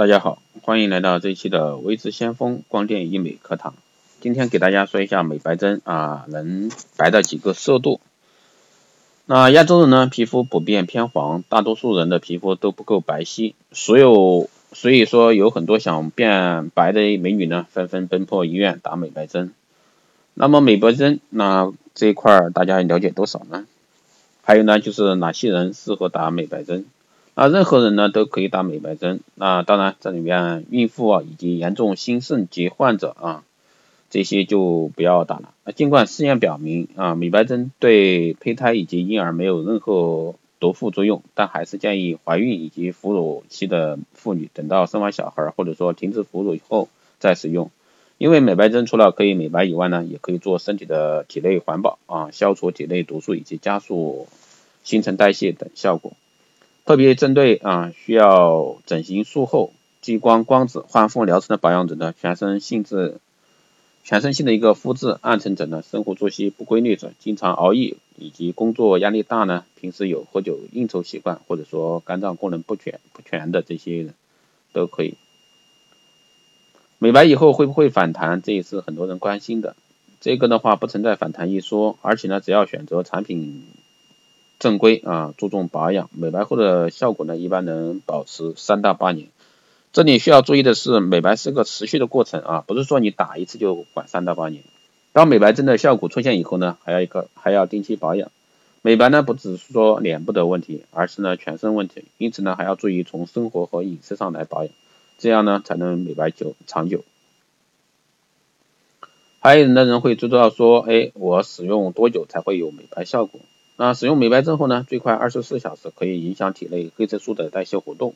大家好，欢迎来到这一期的微知先锋光电医美课堂。今天给大家说一下美白针啊能白的几个色度。那亚洲人呢皮肤普遍偏黄，大多数人的皮肤都不够白皙，所有所以说有很多想变白的美女呢纷纷奔波医院打美白针。那么美白针那这一块大家了解多少呢？还有呢就是哪些人适合打美白针？那任何人呢都可以打美白针，那当然这里面孕妇啊以及严重心肾疾患者啊这些就不要打了。啊尽管试验表明啊美白针对胚胎以及婴儿没有任何毒副作用，但还是建议怀孕以及哺乳期的妇女等到生完小孩或者说停止哺乳以后再使用。因为美白针除了可以美白以外呢，也可以做身体的体内环保啊，消除体内毒素以及加速新陈代谢等效果。特别针对啊需要整形术后激光光子焕肤疗程的保养者呢，全身性质全身性的一个肤质暗沉者呢，生活作息不规律者，经常熬夜以及工作压力大呢，平时有喝酒应酬习惯或者说肝脏功能不全不全的这些人都可以。美白以后会不会反弹？这也是很多人关心的。这个的话不存在反弹一说，而且呢，只要选择产品。正规啊，注重保养，美白后的效果呢，一般能保持三到八年。这里需要注意的是，美白是个持续的过程啊，不是说你打一次就管三到八年。当美白针的效果出现以后呢，还要一个还要定期保养。美白呢，不只是说脸部的问题，而是呢全身问题，因此呢还要注意从生活和饮食上来保养，这样呢才能美白久长久。还有的人会知道说，哎，我使用多久才会有美白效果？那使用美白针后呢，最快二十四小时可以影响体内黑色素的代谢活动。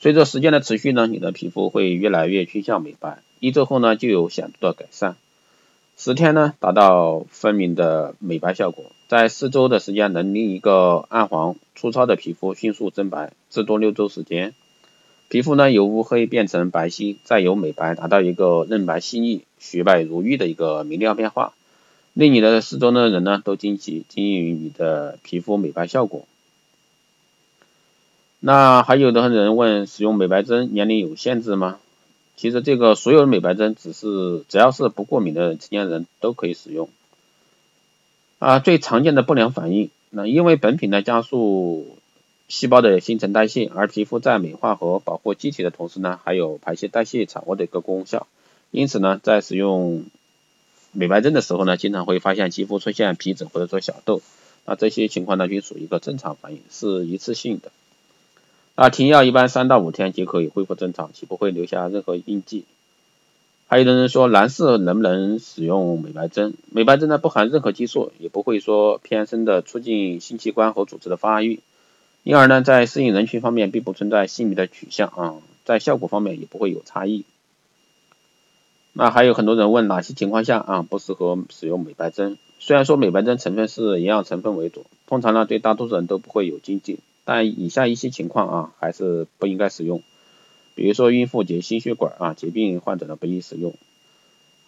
随着时间的持续呢，你的皮肤会越来越趋向美白，一周后呢就有显著的改善，十天呢达到分明的美白效果，在四周的时间能令一个暗黄粗糙的皮肤迅速增白，至多六周时间，皮肤呢由乌黑变成白皙，再由美白达到一个嫩白细腻、雪白如玉的一个明亮变化。令你的四周的人呢都惊奇惊异于你的皮肤美白效果。那还有的人问，使用美白针年龄有限制吗？其实这个所有的美白针只是只要是不过敏的成年人都可以使用。啊，最常见的不良反应，那因为本品呢加速细胞的新陈代谢，而皮肤在美化和保护机体的同时呢，还有排泄代谢产物的一个功效，因此呢，在使用美白针的时候呢，经常会发现肌肤出现皮疹或者说小痘，那这些情况呢，均属于一个正常反应，是一次性的。那停药一般三到五天即可以恢复正常，且不会留下任何印记。还有的人说，男士能不能使用美白针？美白针呢，不含任何激素，也不会说偏生的促进性器官和组织的发育，因而呢，在适应人群方面并不存在性别的取向啊，在效果方面也不会有差异。那还有很多人问哪些情况下啊不适合使用美白针？虽然说美白针成分是营养成分为主，通常呢对大多数人都不会有禁忌，但以下一些情况啊还是不应该使用。比如说孕妇及心血管啊疾病患者呢不宜使用。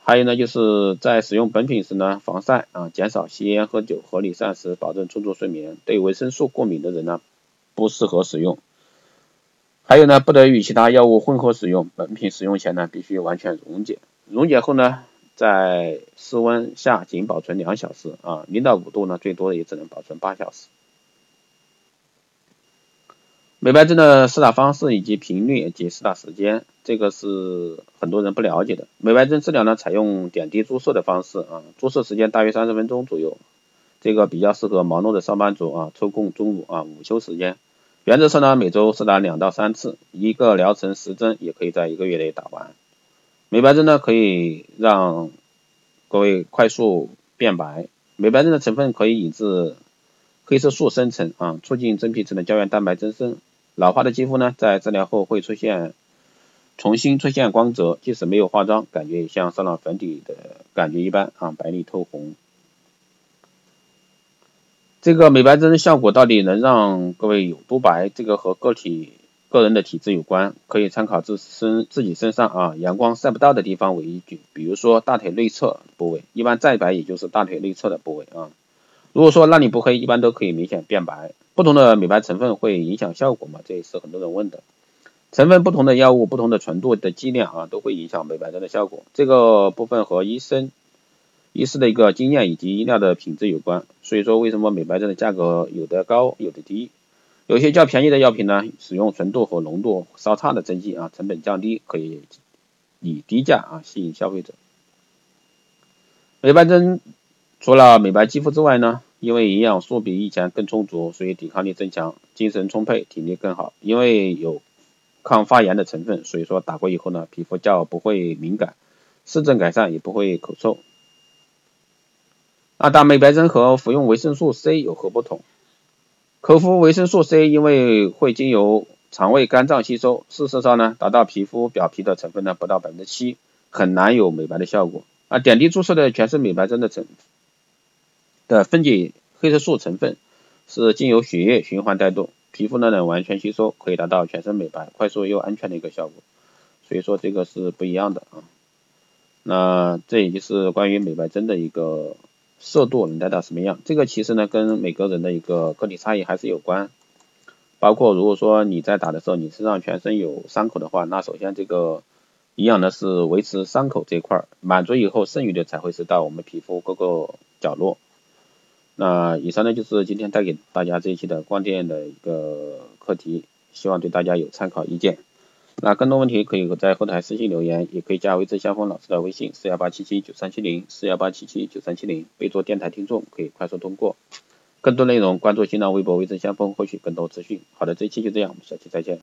还有呢就是在使用本品时呢防晒啊减少吸烟喝酒合理膳食保证充足睡眠。对维生素过敏的人呢不适合使用。还有呢不得与其他药物混合使用，本品使用前呢必须完全溶解。溶解后呢，在室温下仅保存两小时啊，零到五度呢，最多也只能保存八小时。美白针的施打方式以及频率及施打时间，这个是很多人不了解的。美白针治疗呢，采用点滴注射的方式啊，注射时间大约三十分钟左右，这个比较适合忙碌的上班族啊，抽空中午啊午休时间。原则上呢，每周施打两到三次，一个疗程十针也可以在一个月内打完。美白针呢，可以让各位快速变白。美白针的成分可以抑制黑色素生成啊，促进真皮层的胶原蛋白增生。老化的肌肤呢，在治疗后会出现重新出现光泽，即使没有化妆，感觉也像上了粉底的感觉一般啊，白里透红。这个美白针的效果到底能让各位有多白？这个和个体。个人的体质有关，可以参考自身自己身上啊阳光晒不到的地方为依据，比如说大腿内侧部位，一般再白也就是大腿内侧的部位啊。如果说那里不黑，一般都可以明显变白。不同的美白成分会影响效果吗？这也是很多人问的。成分不同的药物，不同的纯度的剂量啊，都会影响美白针的效果。这个部分和医生、医师的一个经验以及医疗的品质有关。所以说，为什么美白针的价格有的高，有的低？有些较便宜的药品呢，使用纯度和浓度稍差的针剂啊，成本降低，可以以低价啊吸引消费者。美白针除了美白肌肤之外呢，因为营养素比以前更充足，所以抵抗力增强，精神充沛，体力更好。因为有抗发炎的成分，所以说打过以后呢，皮肤较不会敏感，湿疹改善也不会口臭。那打美白针和服用维生素 C 有何不同？口服维生素 C 因为会经由肠胃、肝脏吸收，事实上呢，达到皮肤表皮的成分呢不到百分之七，很难有美白的效果。啊，点滴注射的全是美白针的成的分解黑色素成分，是经由血液循环带动。皮肤呢能完全吸收，可以达到全身美白、快速又安全的一个效果，所以说这个是不一样的啊。那这也就是关于美白针的一个色度能达到什么样，这个其实呢跟每个人的一个个体差异还是有关。包括如果说你在打的时候，你身上全身有伤口的话，那首先这个营养呢是维持伤口这一块，满足以后剩余的才会是到我们皮肤各个角落。那以上呢就是今天带给大家这一期的光电的一个课题，希望对大家有参考意见。那更多问题可以在后台私信留言，也可以加微之相锋老师的微信四幺八七七九三七零四幺八七七九三七零，备注电台听众可以快速通过。更多内容关注新浪微博微之相锋，获取更多资讯。好的，这一期就这样，我们下期再见。